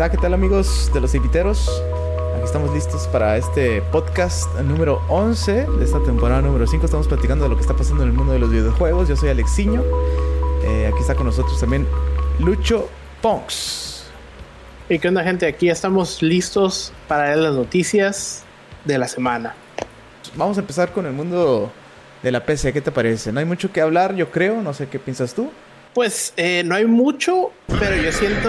está? ¿Qué tal amigos de los inviteros? Aquí estamos listos para este podcast número 11 de esta temporada número 5. Estamos platicando de lo que está pasando en el mundo de los videojuegos. Yo soy Alexiño. Eh, aquí está con nosotros también Lucho Ponks. ¿Y qué onda gente? Aquí estamos listos para ver las noticias de la semana. Vamos a empezar con el mundo de la PC. ¿Qué te parece? No hay mucho que hablar, yo creo. No sé qué piensas tú. Pues eh, no hay mucho, pero yo siento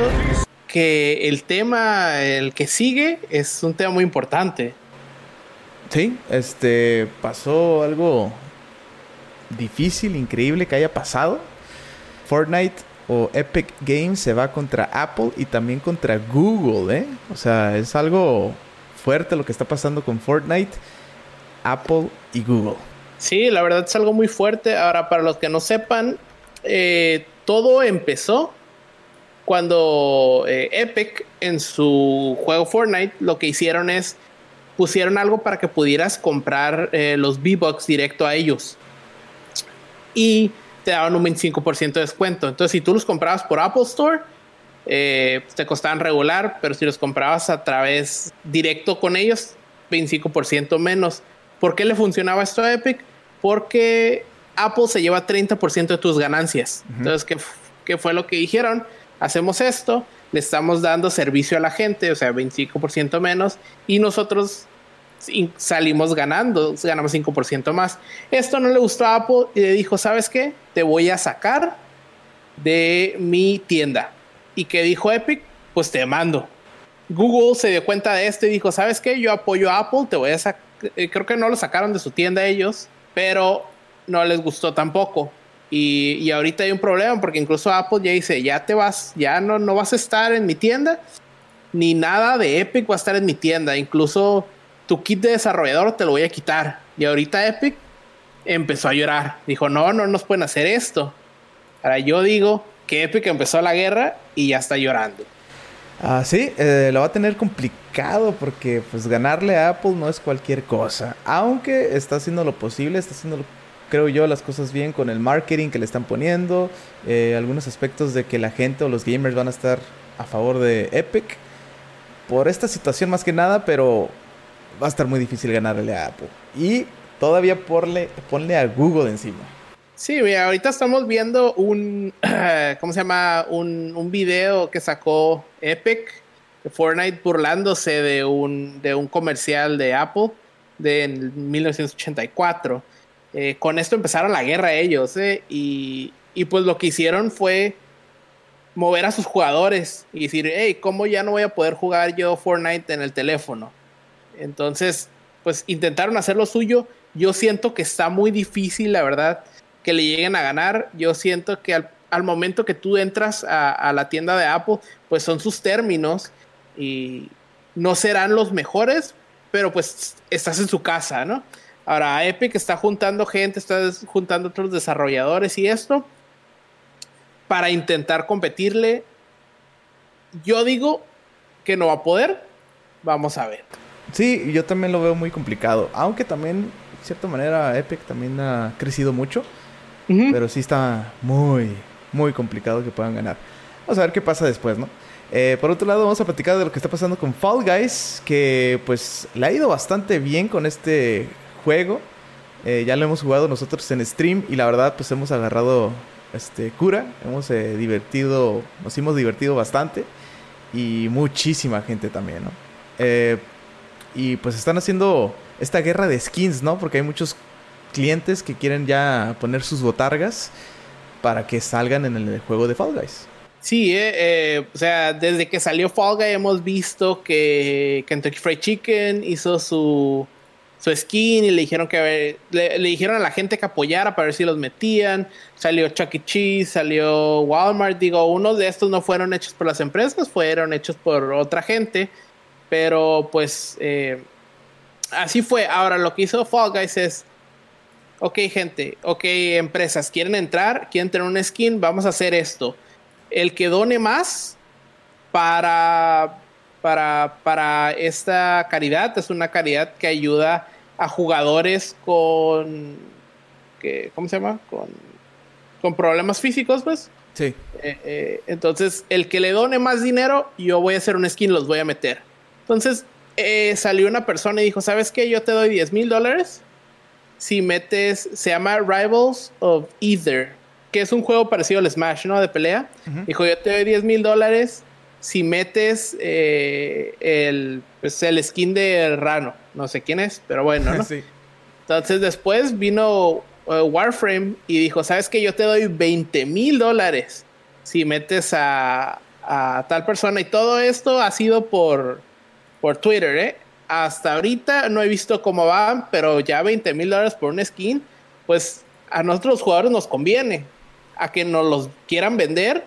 que el tema, el que sigue, es un tema muy importante. Sí, este pasó algo difícil, increíble que haya pasado. Fortnite o Epic Games se va contra Apple y también contra Google, ¿eh? O sea, es algo fuerte lo que está pasando con Fortnite, Apple y Google. Sí, la verdad es algo muy fuerte. Ahora, para los que no sepan, eh, todo empezó cuando eh, Epic en su juego Fortnite lo que hicieron es pusieron algo para que pudieras comprar eh, los V-Bucks directo a ellos. Y te daban un 25% de descuento. Entonces, si tú los comprabas por Apple Store, eh, te costaban regular, pero si los comprabas a través directo con ellos, 25% menos. ¿Por qué le funcionaba esto a Epic? Porque Apple se lleva 30% de tus ganancias. Entonces, ¿qué, ¿qué, fue lo que dijeron? Hacemos esto, le estamos dando servicio a la gente, o sea, 25% menos, y nosotros salimos ganando, ganamos 5% más. Esto no le gustó a Apple y le dijo, ¿sabes qué? Te voy a sacar de mi tienda. ¿Y qué dijo Epic? Pues te mando. Google se dio cuenta de esto y dijo, ¿sabes qué? Yo apoyo a Apple, te voy a sacar, eh, creo que no lo sacaron de su tienda ellos, pero no les gustó tampoco. Y, y, ahorita hay un problema porque incluso Apple ya dice, ya te vas, ya no, no vas a estar en mi tienda, ni nada de Epic va a estar en mi tienda. Incluso tu kit de desarrollador te lo voy a quitar. Y ahorita Epic empezó a llorar. Dijo, no, no nos pueden hacer esto. Ahora yo digo que Epic empezó la guerra y ya está llorando. Ah, sí, eh, lo va a tener complicado porque pues ganarle a Apple no es cualquier cosa. Aunque está haciendo lo posible, está haciendo, creo yo, las cosas bien con el marketing que le están poniendo. Eh, algunos aspectos de que la gente o los gamers van a estar a favor de Epic. Por esta situación más que nada, pero va a estar muy difícil ganarle a Apple. Y todavía ponle, ponle a Google encima. Sí, mira, ahorita estamos viendo un, ¿cómo se llama? Un, un video que sacó Epic de Fortnite burlándose de un, de un comercial de Apple de 1984. Eh, con esto empezaron la guerra ellos, eh, y, y pues lo que hicieron fue mover a sus jugadores y decir, hey, ¿cómo ya no voy a poder jugar yo Fortnite en el teléfono? Entonces, pues intentaron hacer lo suyo. Yo siento que está muy difícil, la verdad, que le lleguen a ganar. Yo siento que al, momento que tú entras a, la tienda de Apple, pues son sus términos y no serán los mejores, pero pues estás en su casa, ¿no? Ahora Epic está juntando gente, está juntando otros desarrolladores y esto para intentar competirle. Yo digo que no va a poder. Vamos a ver. Sí, yo también lo veo muy complicado. Aunque también, de cierta manera, Epic también ha crecido mucho. Pero sí está muy, muy complicado que puedan ganar. Vamos a ver qué pasa después, ¿no? Eh, por otro lado, vamos a platicar de lo que está pasando con Fall Guys, que pues le ha ido bastante bien con este juego. Eh, ya lo hemos jugado nosotros en stream y la verdad pues hemos agarrado este cura, hemos eh, divertido, nos hemos divertido bastante y muchísima gente también, ¿no? Eh, y pues están haciendo esta guerra de skins, ¿no? Porque hay muchos clientes que quieren ya poner sus botargas para que salgan en el juego de Fall Guys. Sí, o sea, desde que salió Fall Guys hemos visto que Kentucky Fried Chicken hizo su, su skin y le dijeron que le, le, dijeron a la gente que apoyara para ver si los metían. Salió Chuck E. Cheese, salió Walmart. Digo, unos de estos no fueron hechos por las empresas, fueron hechos por otra gente. Pero pues eh, así fue. Ahora lo que hizo Fall Guys es, ok gente, ok empresas, quieren entrar, quieren tener un skin, vamos a hacer esto. El que done más para, para, para esta caridad es una caridad que ayuda a jugadores con, que, ¿cómo se llama? Con, con problemas físicos, pues. Sí. Eh, eh, entonces, el que le done más dinero, yo voy a hacer un skin, los voy a meter. Entonces, eh, salió una persona y dijo, ¿sabes qué? Yo te doy 10 mil dólares si metes, se llama Rivals of Either, que es un juego parecido al Smash, ¿no? De pelea. Dijo, yo te doy 10 mil dólares si metes el, pues, el skin de Rano. No sé quién es, pero bueno, ¿no? sí. Entonces después vino Warframe y dijo, ¿sabes qué? Yo te doy 20 mil dólares si metes a, tal persona. Y todo esto ha sido por, por Twitter, ¿eh? Hasta ahorita no he visto cómo van, pero ya 20 mil dólares por un skin, pues a nosotros los jugadores nos conviene. A que nos los quieran vender,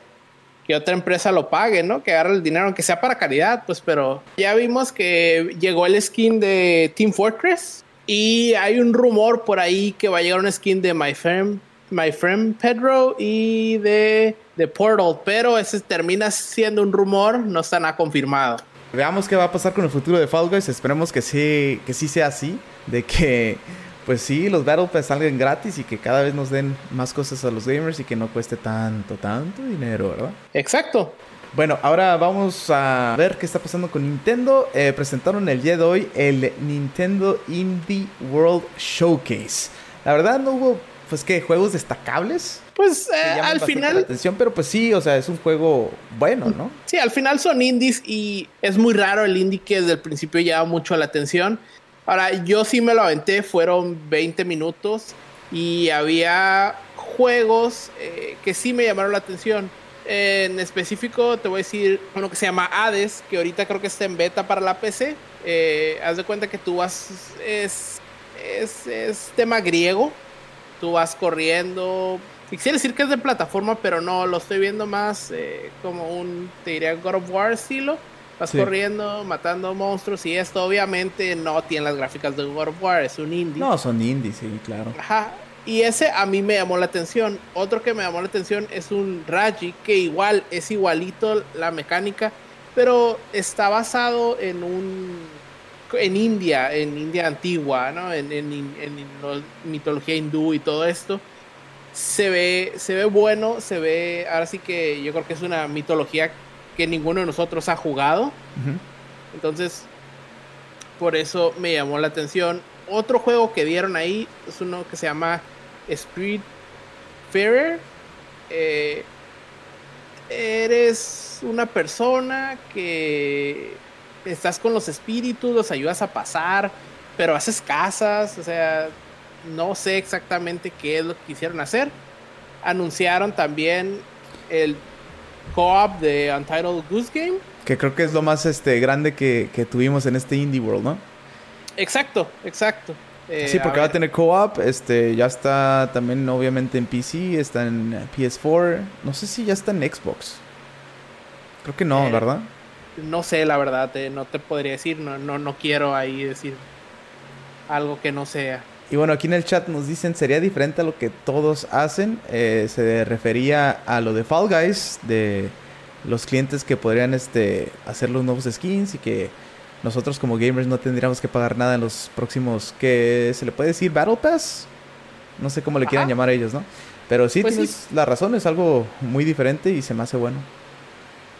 que otra empresa lo pague, ¿no? Que agarre el dinero, aunque sea para caridad, pues, pero ya vimos que llegó el skin de Team Fortress y hay un rumor por ahí que va a llegar un skin de My Friend, My Friend Pedro y de, The Portal, pero ese termina siendo un rumor, no está nada confirmado. Veamos qué va a pasar con el futuro de Fall Guys. Esperemos que sí, que sí sea así, de que pues sí, los Battle Pass salgan gratis y que cada vez nos den más cosas a los gamers y que no cueste tanto, tanto dinero, ¿verdad? Exacto. Bueno, ahora vamos a ver qué está pasando con Nintendo. Eh, presentaron el día de hoy el Nintendo Indie World Showcase. La verdad no hubo, pues qué, juegos destacables. Pues eh, al final. atención, pero pues sí, o sea, es un juego bueno, ¿no? Sí, al final son indies y es muy raro el indie que desde el principio llama mucho la atención. Ahora, yo sí me lo aventé, fueron 20 minutos y había juegos eh, que sí me llamaron la atención en específico te voy a decir uno que se llama Hades, que ahorita creo que está en beta para la PC. Eh, haz de cuenta que tú vas, es, es, tema griego, tú vas corriendo. Quisiera decir que es de plataforma, pero no, lo estoy viendo más eh, como un, te diría, God of War estilo. Vas corriendo, matando monstruos y esto obviamente no tiene las gráficas de God of War, es un indie. No, son indies, sí, claro. Ajá, y ese a mí me llamó la atención. Otro que me llamó la atención es un Raji, que igual es igualito la mecánica, pero está basado en un en India, en India antigua, ¿no? En, en, mitología hindú y todo esto. Se ve, se ve bueno, se ve, ahora sí que yo creo que es una mitología que ninguno de nosotros ha jugado. Entonces, por eso me llamó la atención. Otro juego que dieron ahí es uno que se llama Spirit Fairer, eh, eres una persona que estás con los espíritus, los ayudas a pasar, pero haces casas, o sea, no sé exactamente qué es lo que quisieron hacer. Anunciaron también el co-op de Untitled Goose Game. Que creo que es lo más este, grande que, que tuvimos en este Indie World, ¿no? Exacto, exacto. Eh, sí, porque va a tener co-op, este, ya está también obviamente en PC, está en PS4, no sé si ya está en Xbox. Creo que no, eh, ¿verdad? No sé, la verdad, no te podría decir, no, no, no quiero ahí decir algo que no sea. Y bueno, aquí en el chat nos dicen, sería diferente a lo que todos hacen. Eh, se refería a lo de Fall Guys, de los clientes que podrían este, hacer los nuevos skins y que nosotros como gamers no tendríamos que pagar nada en los próximos, que se le puede decir Battle Pass. No sé cómo le quieran llamar a ellos, ¿no? Pero sí pues tienes la razón, es algo muy diferente y se me hace bueno.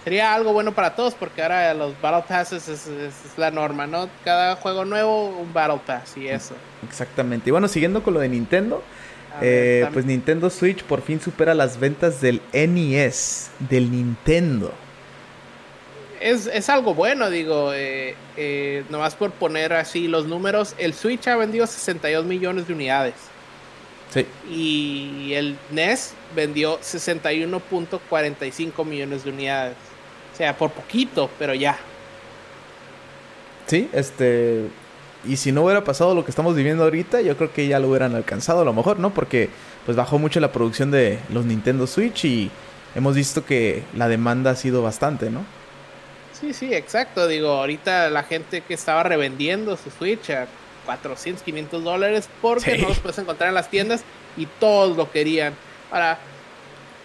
Sería algo bueno para todos porque ahora los Battle Passes es, la norma, ¿no? Cada juego nuevo, un Battle Pass y eso. Exactamente. Y bueno, siguiendo con lo de Nintendo, eh, pues Nintendo Switch por fin supera las ventas del NES, del Nintendo es, algo bueno, digo, eh, eh, nomás por poner así los números, el Switch ha vendido 62 millones de unidades. Sí. Y el NES vendió 61.45 millones de unidades. O sea, por poquito, pero ya. Sí, este... Y si no hubiera pasado lo que estamos viviendo ahorita, yo creo que ya lo hubieran alcanzado a lo mejor, ¿no? Porque pues bajó mucho la producción de los Nintendo Switch y hemos visto que la demanda ha sido bastante, ¿no? Sí, sí, exacto. Digo, ahorita la gente que estaba revendiendo su Switch a 400, 500 dólares porque no los puedes encontrar en las tiendas y todos lo querían. Para,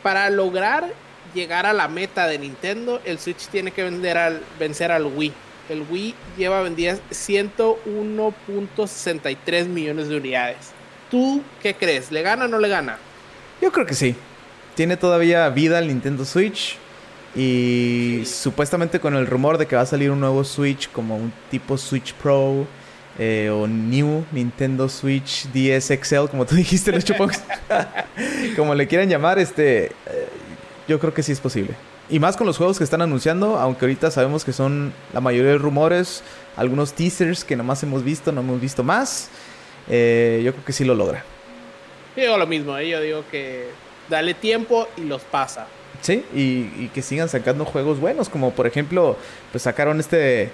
para lograr llegar a la meta de Nintendo, el Switch tiene que vender al, vencer al Wii. El Wii lleva vendidas 101.63 millones de unidades. ¿Tú qué crees? ¿Le gana o no le gana? Yo creo que sí. tiene todavía vida el Nintendo Switch. Y supuestamente con el rumor de que va a salir un nuevo Switch como un tipo Switch Pro eh, o New Nintendo Switch DS XL, como tú dijiste, los Chupox. como le quieran llamar, este, eh, yo creo que sí es posible. Y más con los juegos que están anunciando, aunque ahorita sabemos que son la mayoría de rumores, algunos teasers que nomás hemos visto, no hemos visto más. Eh, yo creo que sí lo logra. digo lo mismo, yo digo que dale tiempo y los pasa. Sí, y, que sigan sacando juegos buenos, como por ejemplo, pues sacaron este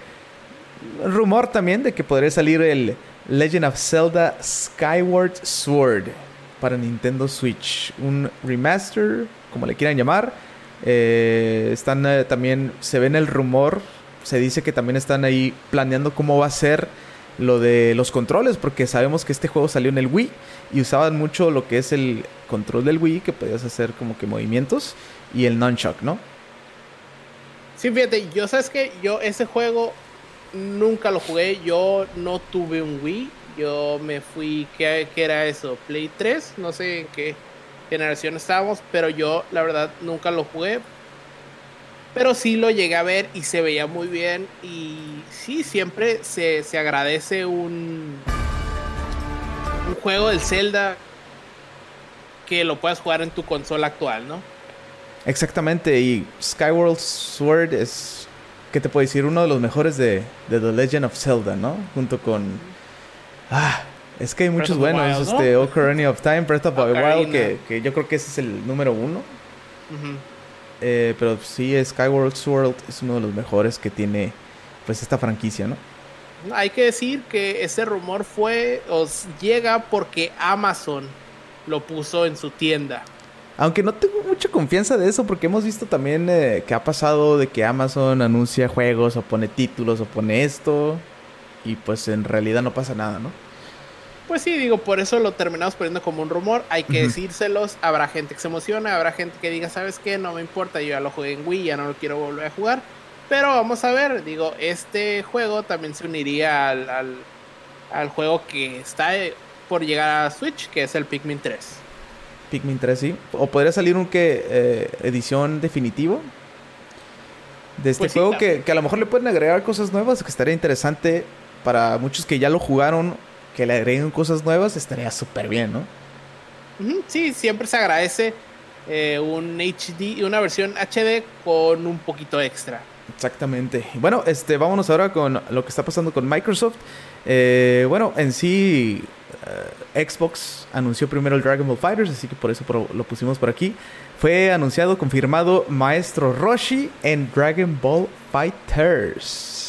rumor también de que podría salir el Legend of Zelda Skyward Sword para Nintendo Switch, un remaster, como le quieran llamar. Eh, están eh, también, se ve en el rumor, se dice que también están ahí planeando cómo va a ser lo de los controles, porque sabemos que este juego salió en el Wii y usaban mucho lo que es el control del Wii, que podías hacer como que movimientos y el nunchuck, ¿no? Sí, fíjate, yo sabes que yo ese juego nunca lo jugué, yo no tuve un Wii, yo me fui, ¿qué, era eso? Play 3, no sé en qué generación estábamos, pero yo la verdad nunca lo jugué, pero sí lo llegué a ver y se veía muy bien y sí, siempre se, se agradece un, un juego del Zelda que lo puedas jugar en tu consola actual, ¿no? Exactamente, y Skyward Sword es, ¿qué te puedo decir? Uno de los mejores de, The Legend of Zelda, ¿no? Junto con... Ah, es que hay muchos buenos, este Ocarina of Time, Breath of the Wild, que, yo creo que ese es el número uno. Eh, pero sí, Skyward Sword es uno de los mejores que tiene pues esta franquicia, ¿no? Hay que decir que ese rumor fue, os llega porque Amazon lo puso en su tienda. Aunque no tengo mucha confianza de eso porque hemos visto también eh, que ha pasado de que Amazon anuncia juegos o pone títulos o pone esto y pues en realidad no pasa nada, ¿no? Pues sí, digo, por eso lo terminamos poniendo como un rumor. Hay que decírselos. Habrá gente que se emocione, habrá gente que diga, ¿sabes qué? No me importa, yo ya lo jugué en Wii, ya no lo quiero volver a jugar. Pero vamos a ver, digo, este juego también se uniría al, al, al juego que está eh, por llegar a Switch, que es el Pikmin 3. Pikmin 3, sí. O podría salir un que eh, edición definitivo de este pues juego que, a lo mejor le pueden agregar cosas nuevas, que estaría interesante para muchos que ya lo jugaron, que le agreguen cosas nuevas, estaría súper bien, ¿no? Sí, siempre se agradece eh, un HD, una versión HD con un poquito extra. Exactamente. Bueno, este, vámonos ahora con lo que está pasando con Microsoft. Eh, bueno, en sí, eh, Xbox anunció primero el Dragon Ball Fighters, así que por eso lo pusimos por aquí. Fue anunciado, confirmado Maestro Roshi en Dragon Ball Fighters.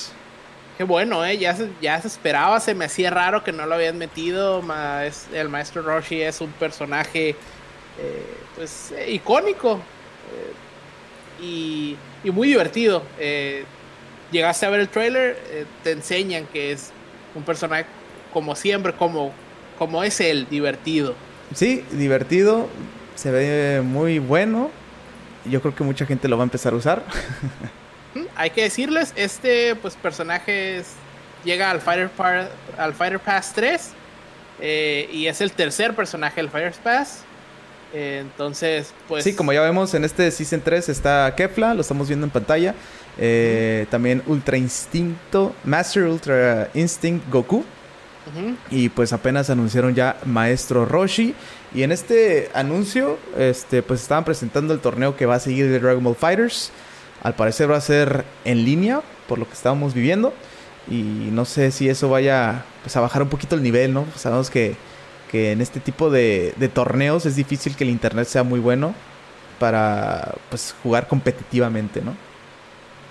Qué bueno, ¿eh? Ya se, ya se esperaba, se me hacía raro que no lo habían metido. El Maestro Roshi es un personaje, eh, pues, eh, icónico y, y, muy divertido. llegaste a ver el trailer, te enseñan que es un personaje como siempre, como como es el divertido. Sí, divertido, se ve muy bueno. Yo creo que mucha gente lo va a empezar a usar. Hay que decirles, este pues personaje llega al Fighter, al Fighter Pass 3 eh, y es el tercer personaje del Fighter Pass. Eh, entonces, pues... Sí, como ya vemos en este Season 3 está Kefla, lo estamos viendo en pantalla. Eh, también Ultra Instinto, Master Ultra Instinct Goku. Y pues apenas anunciaron ya Maestro Roshi. Y en este anuncio, este, pues estaban presentando el torneo que va a seguir de Dragon Ball Fighters. Al parecer va a ser en línea, por lo que estábamos viviendo. Y no sé si eso vaya pues, a bajar un poquito el nivel, ¿no? Sabemos que, en este tipo de, torneos es difícil que el internet sea muy bueno para pues, jugar competitivamente, ¿no?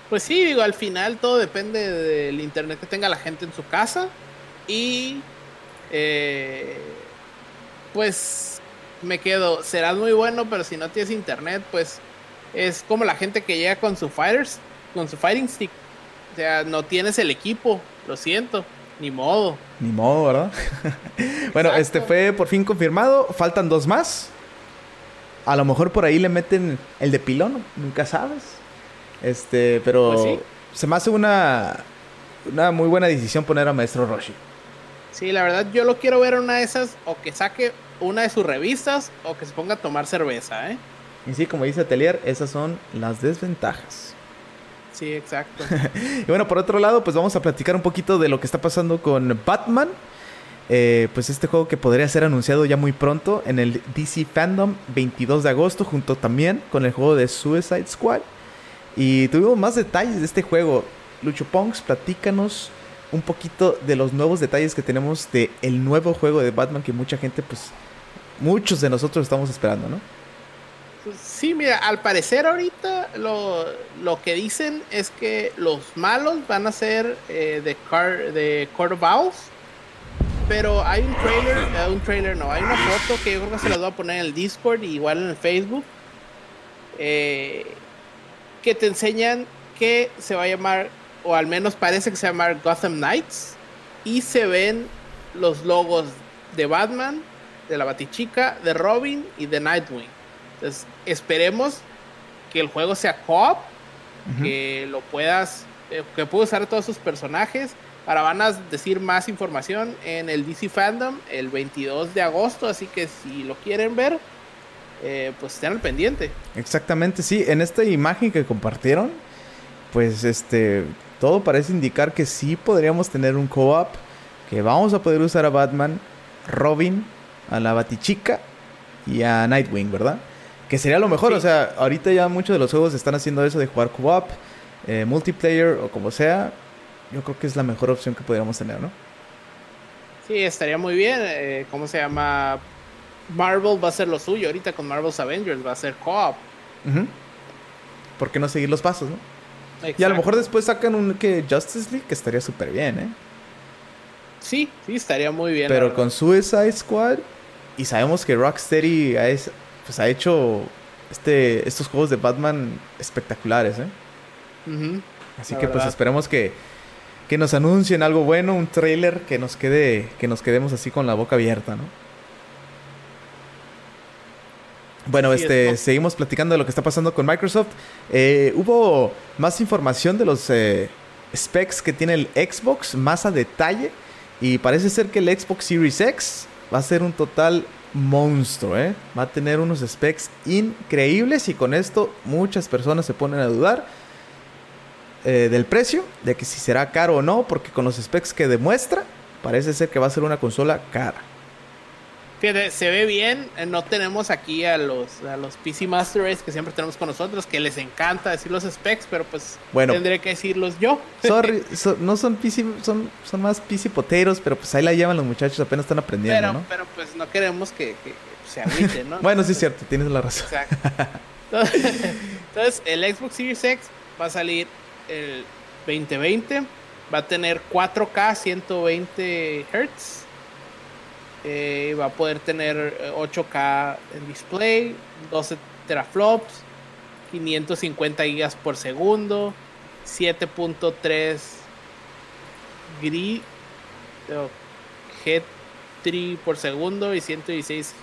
Pues sí, digo, al final todo depende del internet que tenga la gente en su casa y eh, pues me quedo, será muy bueno, pero si no tienes internet, pues es como la gente que llega con su fighters, con su fighting stick. O sea, no tienes el equipo, lo siento, ni modo. Ni modo, ¿verdad? bueno, este fue por fin confirmado, faltan dos más. A lo mejor por ahí le meten el de pilón, nunca sabes. Este, pero pues se me hace una, una muy buena decisión poner a Maestro Roshi. Sí, la verdad yo lo quiero ver una de esas o que saque una de sus revistas o que se ponga a tomar cerveza, ¿eh? Y sí, como dice Atelier, esas son las desventajas. Sí, exacto. y bueno, por otro lado, pues vamos a platicar un poquito de lo que está pasando con Batman. Eh, pues este juego que podría ser anunciado ya muy pronto en el DC Fandom 22 de agosto, junto también con el juego de Suicide Squad. Y tuvimos más detalles de este juego. Lucho Punks, platícanos un poquito de los nuevos detalles que tenemos de el nuevo juego de Batman que mucha gente, pues, muchos de nosotros estamos esperando, ¿no? Sí, mira, al parecer ahorita lo, lo que dicen es que los malos van a ser eh, de, car, de Court pero hay un trailer, eh, un trailer no, hay una foto que yo creo que se las voy a poner en el Discord y igual en el Facebook, eh, que te enseñan que se va a llamar, o al menos parece que se va a llamar Gotham Knights, y se ven los logos de Batman, de la Batichica, de Robin y de Nightwing. Entonces, esperemos que el juego sea co-op, que lo puedas, eh, que puedas usar todos sus personajes. Ahora van a decir más información en el DC Fandom el 22 de agosto, así que si lo quieren ver, eh, pues estén al pendiente. Exactamente, sí. En esta imagen que compartieron, pues este, todo parece indicar que sí podríamos tener un co-op, que vamos a poder usar a Batman, Robin, a la Batichica y a Nightwing, ¿verdad? Que sería lo mejor, o sea, ahorita ya muchos de los juegos están haciendo eso de jugar co-op, eh, multiplayer o como sea. Yo creo que es la mejor opción que podríamos tener, ¿no? Sí, estaría muy bien. Eh, ¿Cómo se llama? Marvel va a ser lo suyo. Ahorita con Marvel's Avengers va a ser co-op. ¿Por qué no seguir los pasos, no? Y a lo mejor después sacan un que Justice League, que estaría súper bien, ¿eh? Sí, sí, estaría muy bien. Pero con Suicide Squad, y sabemos que Rocksteady ha, pues, ha hecho este, estos juegos de Batman espectaculares, ¿eh? Así que pues esperemos que, que nos anuncien algo bueno, un trailer que nos quede, que nos quedemos así con la boca abierta, ¿no? Bueno, este, seguimos platicando de lo que está pasando con Microsoft. Eh, hubo más información de los eh, specs que tiene el Xbox, más a detalle. Y parece ser que el Xbox Series X va a ser un total monstruo, ¿eh? Va a tener unos specs increíbles y con esto muchas personas se ponen a dudar eh, del precio, de que si será caro o no, porque con los specs que demuestra, parece ser que va a ser una consola cara. Fíjate, se ve bien. Eh, no tenemos aquí a los, a los PC Masters que siempre tenemos con nosotros, que les encanta decir los specs, pero pues bueno, tendré que decirlos yo. Sorry, no son PC, son, son más PC poteros, pero pues ahí la llevan los muchachos, apenas están aprendiendo, pero, ¿no? Pero pues no queremos que, se agüiten, ¿no? bueno, sí es cierto, tienes la razón. Exacto. Entonces, el Xbox Series X va a salir el 2020, va a tener 4K 120 Hz eh, va a poder tener 8K eh, en display, 12 teraflops, 550 gigas por segundo, 7.3 gri G3 por segundo y 116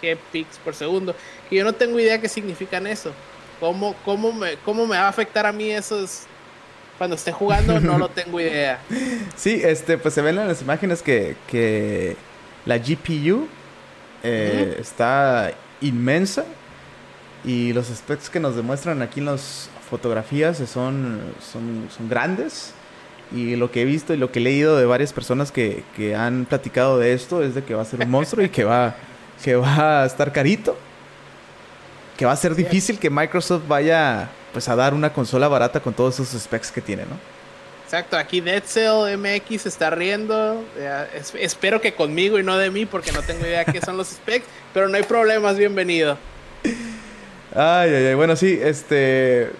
Gpix por segundo. Que yo no tengo idea qué significan eso. ¿Cómo, cómo, me, ¿Cómo me va a afectar a mí esos cuando esté jugando? No lo tengo idea. Sí, este, pues se ven en las imágenes que, que la GPU eh, está inmensa y los specs que nos demuestran aquí en las fotografías son, son, son grandes. Y lo que he visto y lo que he leído de varias personas que, que han platicado de esto es de que va a ser un monstruo y que va, que va a estar carito. Que va a ser difícil que Microsoft vaya pues a dar una consola barata con todos esos specs que tiene, ¿no? Exacto, aquí Netcell MX está riendo. espero que conmigo y no de mí, porque no tengo idea qué son los specs, pero no hay problemas, bienvenido. Ay, ay, ay. Bueno, sí, este.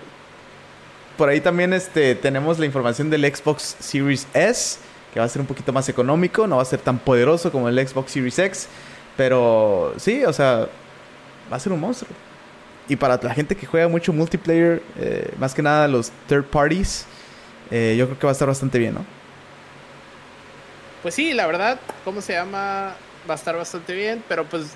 Por ahí también este, tenemos la información del Xbox Series S, que va a ser un poquito más económico, no va a ser tan poderoso como el Xbox Series X, pero sí, o sea, va a ser un monstruo. Y para la gente que juega mucho multiplayer, eh, más que nada los third parties, eh, yo creo que va a estar bastante bien, ¿no? Pues sí, la verdad, ¿cómo se llama? Va a estar bastante bien, pero pues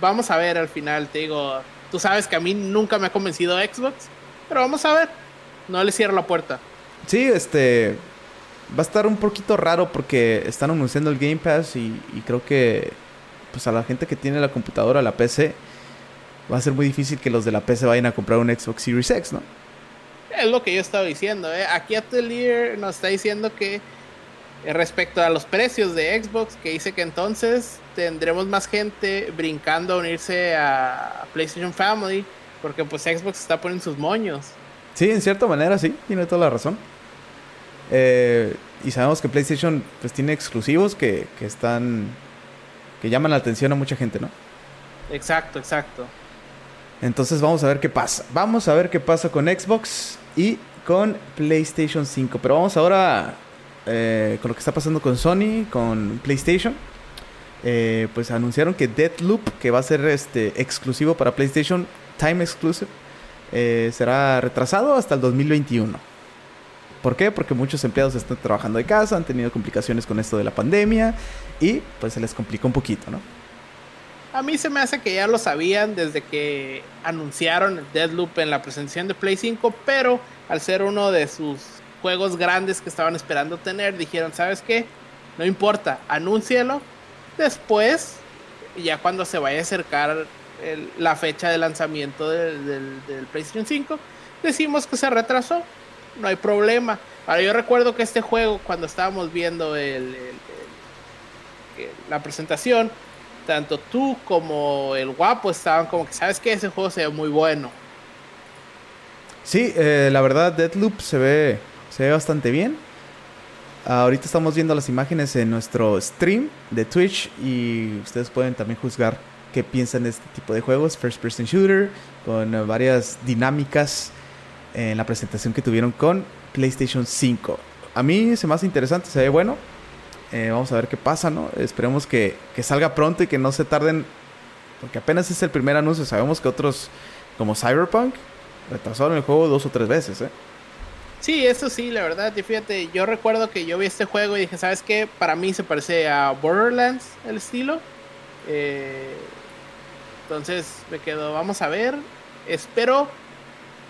vamos a ver al final, te digo, tú sabes que a mí nunca me ha convencido Xbox, pero vamos a ver, no le cierro la puerta. Sí, este, va a estar un poquito raro porque están anunciando el Game Pass y, creo que pues a la gente que tiene la computadora, la PC, va a ser muy difícil que los de la PC vayan a comprar un Xbox Series X, ¿no? Es lo que yo estaba diciendo. ¿eh? Aquí Atelier nos está diciendo que eh, respecto a los precios de Xbox, que dice que entonces tendremos más gente brincando a unirse a PlayStation Family, porque pues Xbox está poniendo sus moños. Sí, en cierta manera sí, tiene toda la razón. Eh, y sabemos que PlayStation pues tiene exclusivos que, que están que llaman la atención a mucha gente, ¿no? Exacto, exacto. Entonces vamos a ver qué pasa. Vamos a ver qué pasa con Xbox y con PlayStation 5. Pero vamos ahora eh, con lo que está pasando con Sony, con PlayStation. Eh, pues anunciaron que Deadloop, que va a ser este exclusivo para PlayStation, Time Exclusive, eh, será retrasado hasta el 2021. ¿Por qué? Porque muchos empleados están trabajando de casa, han tenido complicaciones con esto de la pandemia y pues se les complicó un poquito, ¿no? A mí se me hace que ya lo sabían desde que anunciaron el Deadloop en la presentación de Play 5, pero al ser uno de sus juegos grandes que estaban esperando tener, dijeron, ¿sabes qué? No importa, anúncialo. Después, ya cuando se vaya a acercar la fecha de lanzamiento del, PlayStation 5, decimos que se retrasó. No hay problema. Ahora yo recuerdo que este juego, cuando estábamos viendo la presentación, tanto tú como el guapo estaban como que, ¿sabes que Ese juego se ve muy bueno. Sí, eh, la verdad, Deadloop se ve, se ve bastante bien. ahorita estamos viendo las imágenes en nuestro stream de Twitch y ustedes pueden también juzgar qué piensan de este tipo de juegos. First Person Shooter, con varias dinámicas en la presentación que tuvieron con PlayStation 5. A mí se me hace interesante, se ve bueno. Eh, vamos a ver qué pasa, ¿no? Esperemos que, salga pronto y que no se tarden. Porque apenas es el primer anuncio. Sabemos que otros, como Cyberpunk, retrasaron el juego dos o tres veces, ¿eh? Sí, eso sí, la verdad. Y fíjate, yo recuerdo que yo vi este juego y dije, ¿sabes qué? Para mí se parece a Borderlands el estilo. Eh, entonces me quedo, vamos a ver. Espero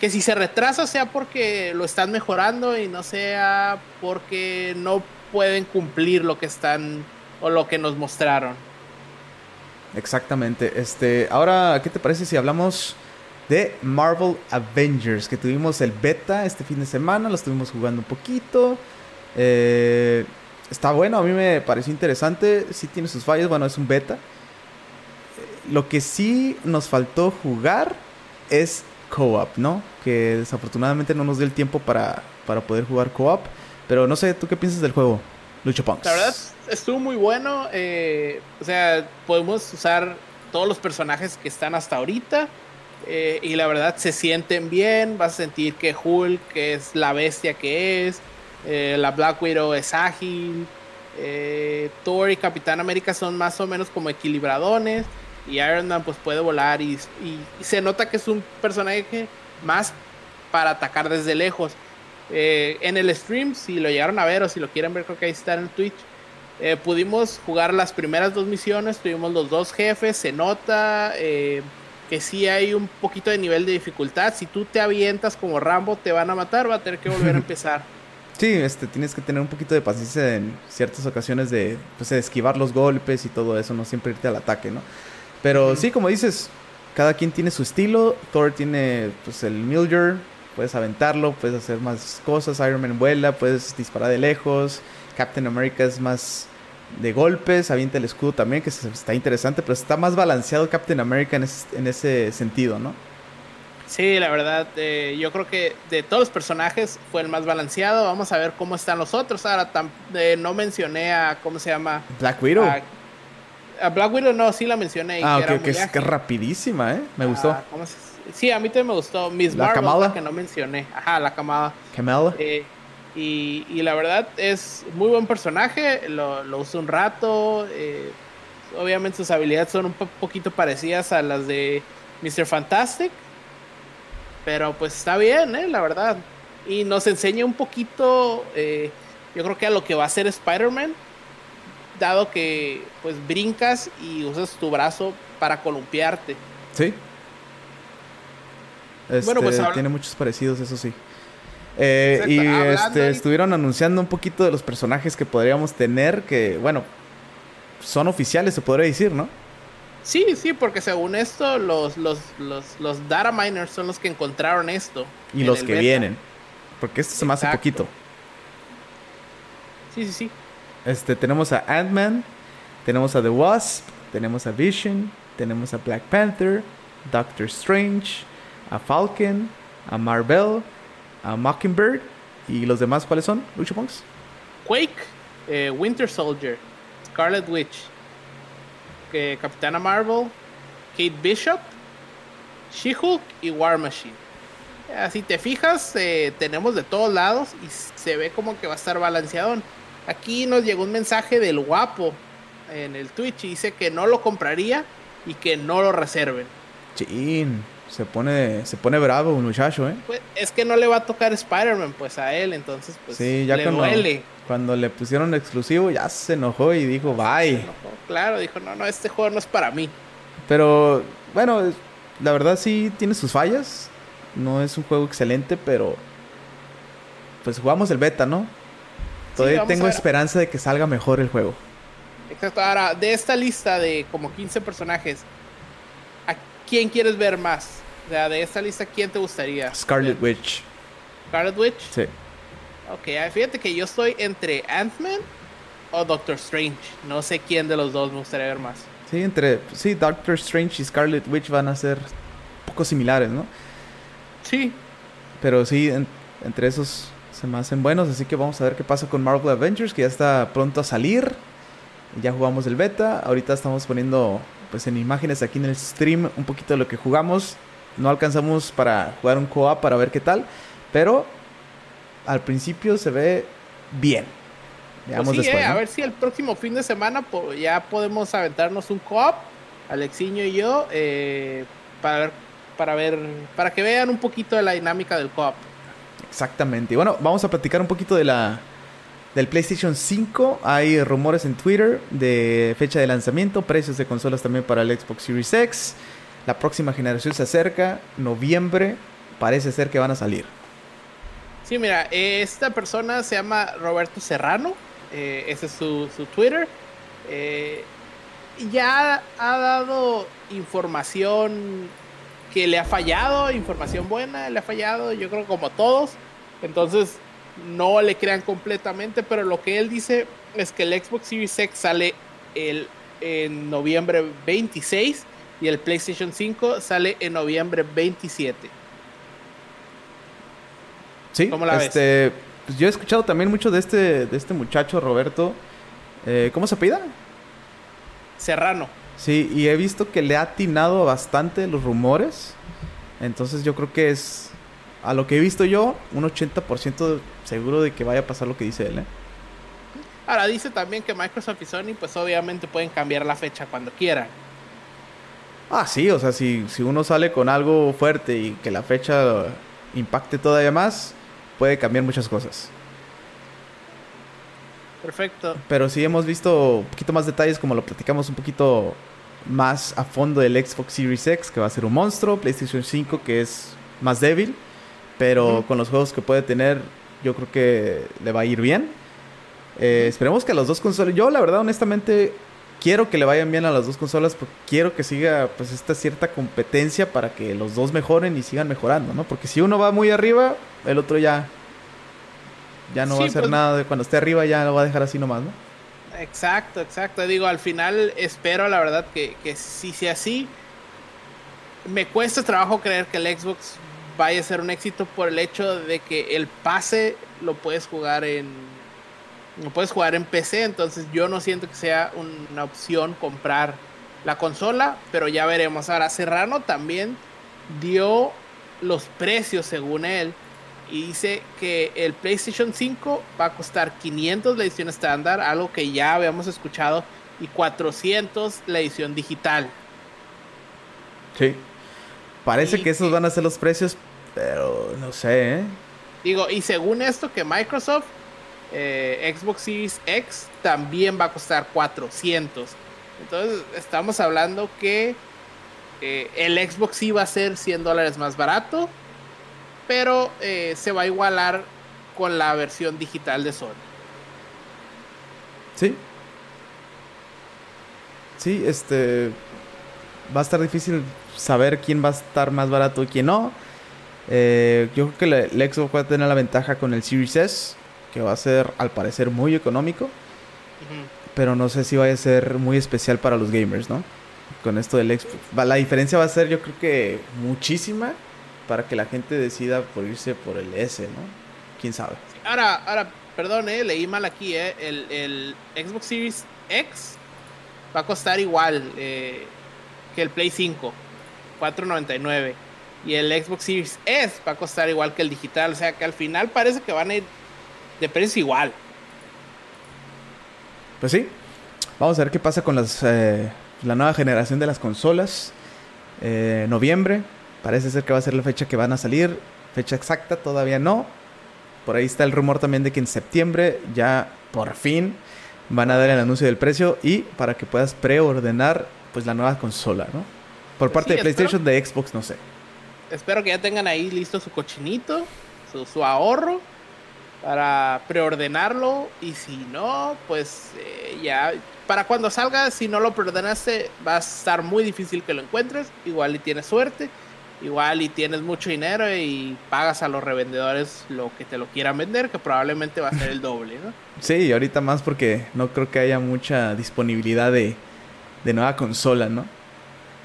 que si se retrasa sea porque lo están mejorando y no sea porque no pueden cumplir lo que están o lo que nos mostraron. Exactamente. Este, ahora, ¿qué te parece si hablamos de Marvel Avengers? Que tuvimos el beta este fin de semana, lo estuvimos jugando un poquito. Eh, está bueno, a mí me pareció interesante. Sí tiene sus fallas, bueno, es un beta. Lo que sí nos faltó jugar es co-op, ¿no? Que desafortunadamente no nos dio el tiempo para, para poder jugar co-op. Pero no sé, ¿tú qué piensas del juego, Lucho Punks? La verdad, estuvo muy bueno. Eh, o sea, podemos usar todos los personajes que están hasta ahorita. Eh, y la verdad se sienten bien. Vas a sentir que Hulk es la bestia que es. Eh, la Black Widow es ágil. Thor y Capitán América son más o menos como equilibradones. Y Iron Man pues puede volar. y se nota que es un personaje más para atacar desde lejos. Eh, en el stream, si lo llegaron a ver o si lo quieren ver, creo que ahí está en Twitch. Eh, pudimos jugar las primeras dos misiones, tuvimos los dos jefes, se nota eh, que sí hay un poquito de nivel de dificultad. Si tú te avientas como Rambo, te van a matar, va a tener que volver a empezar. Sí, este, tienes que tener un poquito de paciencia en ciertas ocasiones de, pues, esquivar los golpes y todo eso, no siempre irte al ataque, ¿no? Pero sí, como dices, cada quien tiene su estilo. Thor tiene pues el Mjolnir, puedes aventarlo, puedes hacer más cosas. Iron Man vuela, puedes disparar de lejos. Captain America es más de golpes, avienta el escudo también, que está interesante, pero está más balanceado Captain America en ese, sentido, ¿no? Sí, la verdad, eh, yo creo que de todos los personajes fue el más balanceado. Vamos a ver cómo están los otros. Ahora, eh, no mencioné a, ¿cómo se llama? Black Widow. A, Black Widow no, sí la mencioné. Ah, ok, que, es, que, rapidísima, ¿eh? Me gustó. Ah, ¿cómo se Sí, a mí también me gustó. Miss la Marvel, que no mencioné. Ajá, la camada. Kamala. Eh, y, y, la verdad es muy buen personaje. Lo, lo uso un rato. Eh, obviamente sus habilidades son un poquito parecidas a las de Mr. Fantastic. Pero pues está bien, ¿eh? La verdad. Y nos enseña un poquito, eh, yo creo que a lo que va a ser Spider-Man. Dado que pues brincas y usas tu brazo para columpiarte. Sí, bueno, pues este, tiene muchos parecidos, eso sí. Eh, y este, estuvieron anunciando un poquito de los personajes que podríamos tener, que, bueno, son oficiales, se podría decir, ¿no? Sí, sí, porque según esto, los, los, los, los data miners son los que encontraron esto. Y los que vienen. Porque esto se me hace poquito. Sí, sí, sí. Este, tenemos a Ant-Man, tenemos a The Wasp, tenemos a Vision, tenemos a Black Panther, Doctor Strange, a Falcon, a Marvel, a Mockingbird. ¿Y los demás cuáles son, Lucho Punks? Quake, eh, Winter Soldier, Scarlet Witch, Capitana Marvel, Kate Bishop, She-Hulk y War Machine. Así te fijas, eh, tenemos de todos lados y se ve como que va a estar balanceado. Aquí nos llegó un mensaje del guapo en el Twitch y dice que no lo compraría y que no lo reserven. Chin, se pone, se pone bravo un muchacho, ¿eh? Pues es que no le va a tocar Spider-Man pues a él, entonces pues sí, ya le duele. Cuando le pusieron exclusivo ya se enojó y dijo bye. Claro, dijo, no, no, este juego no es para mí. Pero bueno, la verdad sí tiene sus fallas. No es un juego excelente, pero pues jugamos el beta, ¿no? Todavía tengo esperanza de que salga mejor el juego. Exacto. Ahora, de esta lista de como 15 personajes, ¿a quién quieres ver más? O sea, de esta lista, ¿quién te gustaría? Scarlet Witch. ¿Scarlet Witch? Sí. Ok, fíjate que yo estoy entre Ant-Man o Doctor Strange. No sé quién de los dos me gustaría ver más. Sí, entre sí, Doctor Strange y Scarlet Witch van a ser poco similares, ¿no? Sí. Pero sí, entre esos se me hacen buenos, así que vamos a ver qué pasa con Marvel Avengers, que ya está pronto a salir. Ya jugamos el beta, ahorita estamos poniendo pues en imágenes aquí en el stream un poquito de lo que jugamos. No alcanzamos para jugar un co-op para ver qué tal, pero al principio se ve bien. Veamos pues después, eh, A ver si el próximo fin de semana ya podemos aventarnos un co-op, Alexiño y yo, eh, para, ver, para ver, para que vean un poquito de la dinámica del co-op. Exactamente. Y bueno, vamos a platicar un poquito de la del PlayStation 5. Hay rumores en Twitter de fecha de lanzamiento, precios de consolas también para el Xbox Series X. La próxima generación se acerca, noviembre, parece ser que van a salir. Sí, mira, esta persona se llama Roberto Serrano, eh, ese es su, Twitter. Eh, ya ha dado información que le ha fallado, información buena, le ha fallado, yo creo como todos. Entonces, no le crean completamente, pero lo que él dice es que el Xbox Series X sale el, en noviembre 26 y el PlayStation 5 sale en noviembre 27. Sí, este, Pues yo he escuchado también mucho de este, de este muchacho, Roberto. Eh, ¿Cómo se apellida? Serrano. Sí, y he visto que le ha atinado bastante los rumores. Entonces yo creo que es, a lo que he visto yo, un 80% seguro de que vaya a pasar lo que dice él. ¿eh? Ahora dice también que Microsoft y Sony pues obviamente pueden cambiar la fecha cuando quieran. Ah, sí, o sea, si, si uno sale con algo fuerte y que la fecha impacte todavía más, puede cambiar muchas cosas. Perfecto. Pero sí hemos visto un poquito más detalles, como lo platicamos un poquito más a fondo del Xbox Series X, que va a ser un monstruo, PlayStation 5, que es más débil, pero con los juegos que puede tener, yo creo que le va a ir bien. Eh, esperemos que a las dos consolas, yo la verdad honestamente quiero que le vayan bien a las dos consolas, porque quiero que siga pues esta cierta competencia para que los dos mejoren y sigan mejorando, ¿no? Porque si uno va muy arriba, el otro ya ya no va a hacer pues nada de cuando esté arriba ya lo va a dejar así nomás, ¿no? Exacto, exacto. Digo, al final espero la verdad que, que si sea así, me cuesta trabajo creer que el Xbox vaya a ser un éxito por el hecho de que el pase lo puedes jugar en lo puedes jugar en PC, entonces yo no siento que sea una opción comprar la consola, pero ya veremos. Ahora Serrano también dio los precios según él y dice que el PlayStation 5 va a costar 500 la edición estándar, algo que ya habíamos escuchado, y 400 la edición digital. Sí. Parece que esos van a ser los precios, pero no sé, ¿eh? Digo, y según esto que Microsoft, eh, Xbox Series X también va a costar 400. Entonces estamos hablando que eh, el Xbox sí va a ser 100 dólares más barato pero eh, se va a igualar con la versión digital de Sony. Sí. Sí, este. va a estar difícil saber quién va a estar más barato y quién no. Eh, yo creo que el Xbox va a tener la ventaja con el Series S, que va a ser al parecer muy económico. Pero no sé si vaya a ser muy especial para los gamers, ¿no? Con esto del Xbox. La diferencia va a ser yo creo que muchísima para que la gente decida por irse por el S, ¿no? ¿Quién sabe? Ahora, ahora, perdón, eh, leí mal aquí, eh. El, el Xbox Series X va a costar igual eh, que el Play 5, 4.99. Y el Xbox Series S va a costar igual que el digital. O sea que al final parece que van a ir de precio igual. Pues sí. Vamos a ver qué pasa con las, eh, la nueva generación de las consolas. Eh, noviembre. Parece ser que va a ser la fecha que van a salir. Fecha exacta todavía no. Por ahí está el rumor también de que en septiembre ya por fin van a dar el anuncio del precio y para que puedas preordenar pues la nueva consola, ¿no? Por parte de PlayStation, de Xbox, no sé. Espero que ya tengan ahí listo su cochinito, su, ahorro para preordenarlo y si no, pues eh, ya para cuando salga, si no lo preordenaste, va a estar muy difícil que lo encuentres, igual y tienes suerte igual y tienes mucho dinero y pagas a los revendedores lo que te lo quieran vender, que probablemente va a ser el doble, ¿no? Sí, ahorita más porque no creo que haya mucha disponibilidad de, nueva consola, ¿no?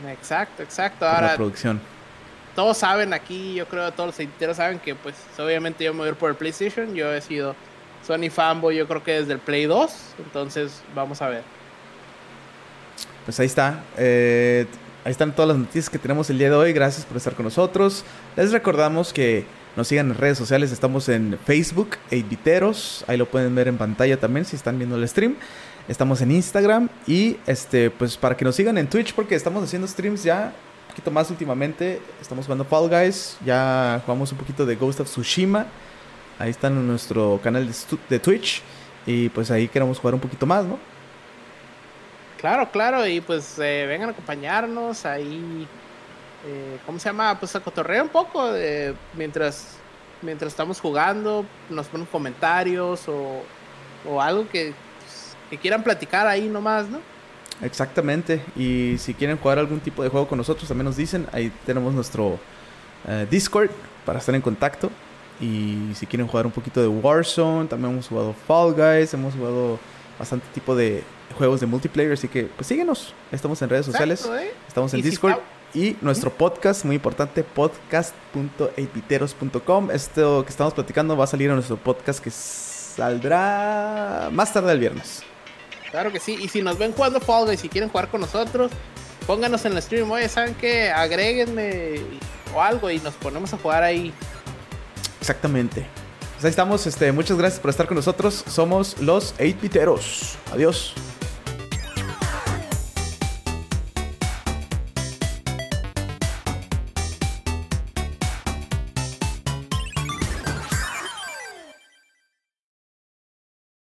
Exacto, exacto. Ahora, la producción. Todos saben aquí, yo creo todos los editores saben que pues obviamente yo me voy a ir por el PlayStation, yo he sido Sony fanboy yo creo que desde el Play 2, entonces vamos a ver. Pues ahí está. Eh, Ahí están todas las noticias que tenemos el día de hoy. Gracias por estar con nosotros. Les recordamos que nos sigan en redes sociales. Estamos en Facebook, 8 Ahí lo pueden ver en pantalla también si están viendo el stream. Estamos en Instagram y este pues para que nos sigan en Twitch porque estamos haciendo streams ya poquito más últimamente. Estamos jugando Fall Guys. Ya jugamos un poquito de Ghost of Tsushima. Ahí está en nuestro canal de, de Twitch. Y pues ahí queremos jugar un poquito más, ¿no? Claro, claro, y pues eh, vengan a acompañarnos ahí. Eh, ¿Cómo se llama? Pues a cotorrear un poco de, mientras, mientras estamos jugando, nos ponen comentarios o, o algo que, que quieran platicar ahí nomás, ¿no? Exactamente, y si quieren jugar algún tipo de juego con nosotros, también nos dicen, ahí tenemos nuestro eh, Discord para estar en contacto. Y si quieren jugar un poquito de Warzone, también hemos jugado Fall Guys, hemos jugado bastante tipo de juegos de multiplayer. Así que, pues síguenos. Estamos en redes sociales. ¿eh? Estamos en Discord. y nuestro podcast, muy importante, podcast.8viteros.com. Esto que estamos platicando va a salir en nuestro podcast que saldrá más tarde el viernes. Claro que sí. Y si nos ven jugando Fall y si quieren jugar con nosotros, pónganos en el stream. Oye, ¿saben qué? Agréguenme o algo y nos ponemos a jugar ahí. Exactamente. Pues ahí estamos. Este, muchas gracias por estar con nosotros. Somos los 8 Piteros. Adiós.